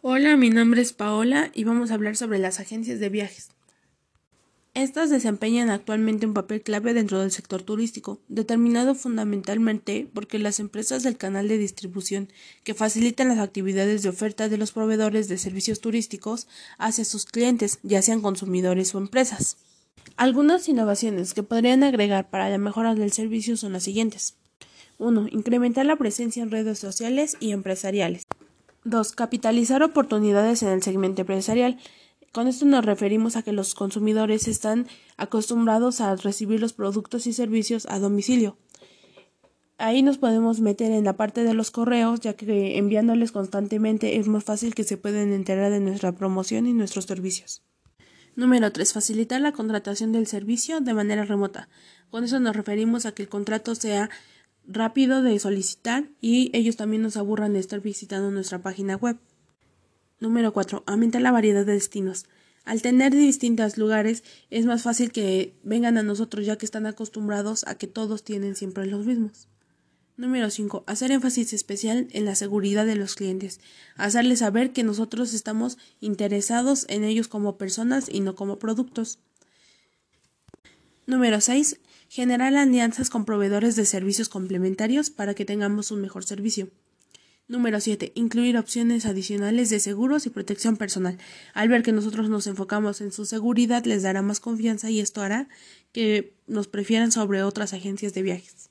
Hola, mi nombre es Paola y vamos a hablar sobre las agencias de viajes. Estas desempeñan actualmente un papel clave dentro del sector turístico, determinado fundamentalmente porque las empresas del canal de distribución que facilitan las actividades de oferta de los proveedores de servicios turísticos hacia sus clientes, ya sean consumidores o empresas. Algunas innovaciones que podrían agregar para la mejora del servicio son las siguientes. 1. Incrementar la presencia en redes sociales y empresariales. 2. Capitalizar oportunidades en el segmento empresarial. Con esto nos referimos a que los consumidores están acostumbrados a recibir los productos y servicios a domicilio. Ahí nos podemos meter en la parte de los correos, ya que enviándoles constantemente es más fácil que se pueden enterar de nuestra promoción y nuestros servicios. Número 3. Facilitar la contratación del servicio de manera remota. Con eso nos referimos a que el contrato sea rápido de solicitar y ellos también nos aburran de estar visitando nuestra página web. Número 4. Aumentar la variedad de destinos. Al tener distintos lugares es más fácil que vengan a nosotros ya que están acostumbrados a que todos tienen siempre los mismos. Número 5. Hacer énfasis especial en la seguridad de los clientes. Hacerles saber que nosotros estamos interesados en ellos como personas y no como productos. Número 6. Generar alianzas con proveedores de servicios complementarios para que tengamos un mejor servicio. Número 7. Incluir opciones adicionales de seguros y protección personal. Al ver que nosotros nos enfocamos en su seguridad, les dará más confianza y esto hará que nos prefieran sobre otras agencias de viajes.